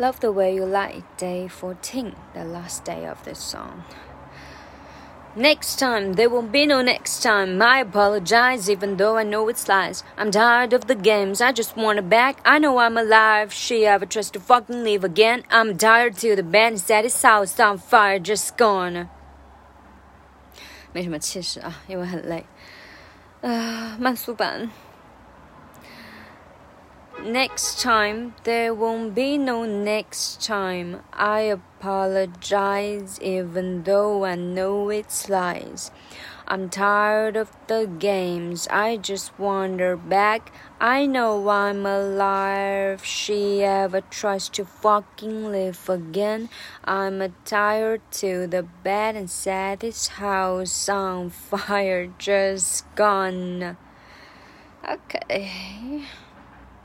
Love the Way You Lie day 14, the last day of this song. Next time, there won't be no next time. I apologize, even though I know it's lies. I'm tired of the games, I just want it back. I know I'm alive. She ever tries to fucking leave again. I'm tired till the band set his house on fire, just gone. 没什么气势啊，因为很累。呃，慢速版。Next time, there won't be no next time. I apologize even though I know it's lies. I'm tired of the games. I just wander back. I know I'm alive. She ever tries to fucking live again. I'm tired to the bed and set this house on fire. Just gone. Okay.